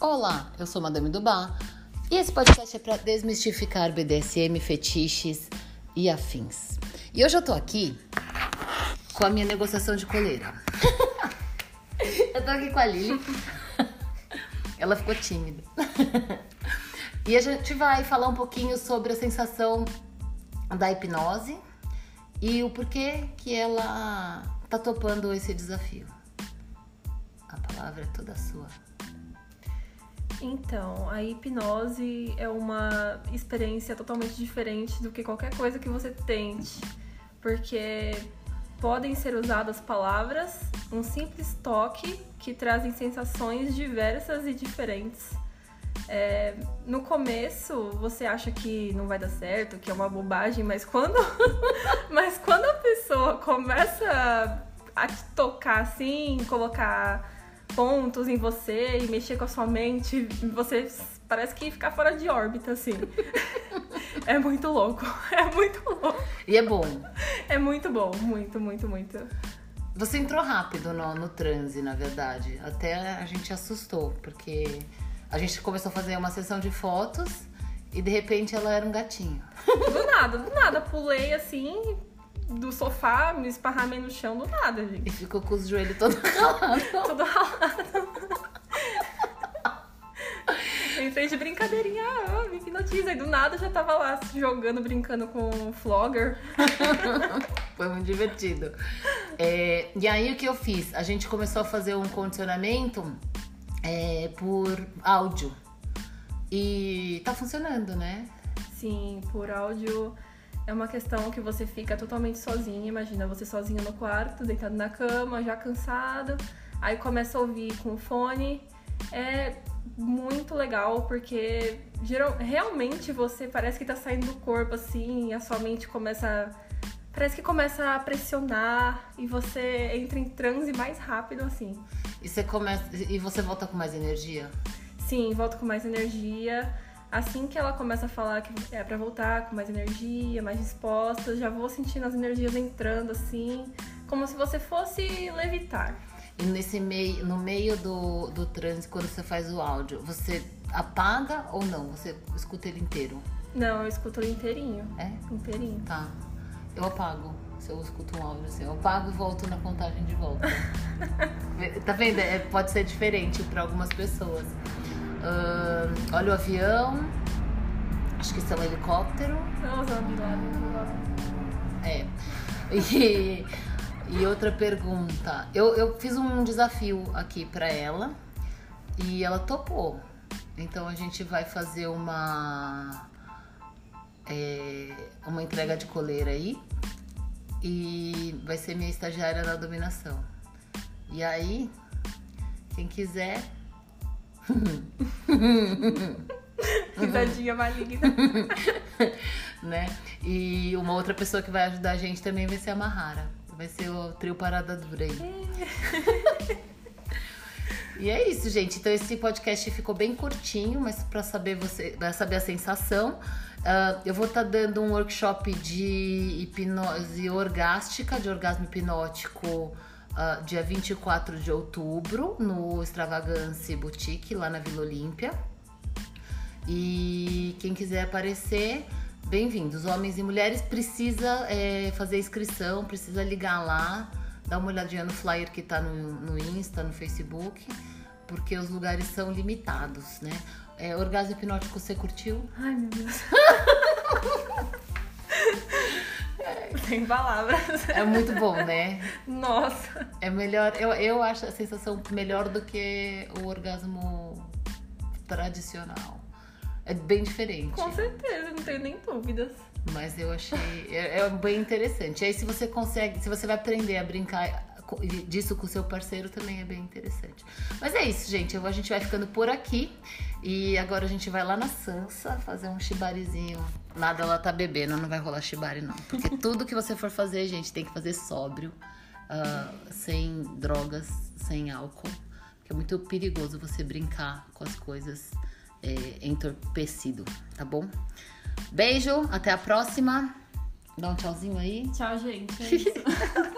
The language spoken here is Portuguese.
Olá, eu sou Madame Dubá e esse podcast é para desmistificar BDSM, fetiches e afins. E hoje eu tô aqui com a minha negociação de coleira. eu tô aqui com a Lili. Ela ficou tímida. E a gente vai falar um pouquinho sobre a sensação da hipnose e o porquê que ela tá topando esse desafio. A palavra é toda sua. Então, a hipnose é uma experiência totalmente diferente do que qualquer coisa que você tente, porque podem ser usadas palavras, um simples toque que trazem sensações diversas e diferentes. É, no começo você acha que não vai dar certo, que é uma bobagem, mas quando, mas quando a pessoa começa a te tocar assim, colocar pontos em você e mexer com a sua mente, você parece que fica fora de órbita, assim. é muito louco. É muito louco. E é bom. É muito bom. Muito, muito, muito. Você entrou rápido no, no transe, na verdade. Até a gente assustou, porque a gente começou a fazer uma sessão de fotos e de repente ela era um gatinho. Do nada, do nada. Pulei assim, do sofá, me esparramei no chão do nada, gente. E ficou com os joelhos todos ralados. Tudo ralado. Entrei de brincadeirinha, ah, me hipnotiza. E do nada já tava lá jogando, brincando com o Flogger. Foi muito divertido. É, e aí o que eu fiz? A gente começou a fazer um condicionamento é, por áudio. E tá funcionando, né? Sim, por áudio é uma questão que você fica totalmente sozinha. Imagina você sozinho no quarto, deitado na cama, já cansado. Aí começa a ouvir com o fone. É muito legal porque geral, realmente você parece que tá saindo do corpo assim, e a sua mente começa. Parece que começa a pressionar e você entra em transe mais rápido assim. E você começa. E você volta com mais energia? Sim, volto com mais energia. Assim que ela começa a falar que é para voltar com mais energia, mais disposta, já vou sentindo as energias entrando assim, como se você fosse levitar. E nesse meio, no meio do, do trânsito, quando você faz o áudio, você apaga ou não? Você escuta ele inteiro? Não, eu escuto ele inteirinho. É? Inteirinho. Tá. Eu apago. Se eu escuto um áudio assim, eu apago e volto na contagem de volta. tá vendo? É, pode ser diferente para algumas pessoas. Uh, olha o avião. Acho que isso é um helicóptero. Lá, É. E, e outra pergunta. Eu, eu fiz um desafio aqui para ela e ela topou. Então a gente vai fazer uma é, uma entrega de coleira aí e vai ser minha estagiária na dominação. E aí, quem quiser. Risadinha maligna. né? E uma outra pessoa que vai ajudar a gente também vai ser a Mahara. Vai ser o trio Parada Dura aí. e é isso, gente. Então esse podcast ficou bem curtinho, mas para saber você, para saber a sensação, uh, eu vou estar tá dando um workshop de hipnose orgástica, de orgasmo hipnótico, uh, dia 24 de outubro, no Extravagance Boutique, lá na Vila Olímpia. E quem quiser aparecer, bem-vindos. Homens e mulheres precisa é, fazer inscrição, precisa ligar lá, dar uma olhadinha no flyer que tá no, no Insta, no Facebook, porque os lugares são limitados, né? É, orgasmo hipnótico você curtiu? Ai, meu Deus. Sem palavras. É muito bom, né? Nossa. É melhor, eu, eu acho a sensação melhor do que o orgasmo tradicional. É bem diferente. Com certeza, não tenho nem dúvidas. Mas eu achei. É, é bem interessante. Aí se você consegue, se você vai aprender a brincar disso com o seu parceiro também é bem interessante. Mas é isso, gente. A gente vai ficando por aqui. E agora a gente vai lá na Sansa fazer um shibarizinho. Nada ela tá bebendo, não vai rolar shibari, não. Porque tudo que você for fazer, gente, tem que fazer sóbrio, uh, sem drogas, sem álcool. Porque é muito perigoso você brincar com as coisas é, entorpecido, tá bom? Beijo, até a próxima. Dá um tchauzinho aí. Tchau, gente. É.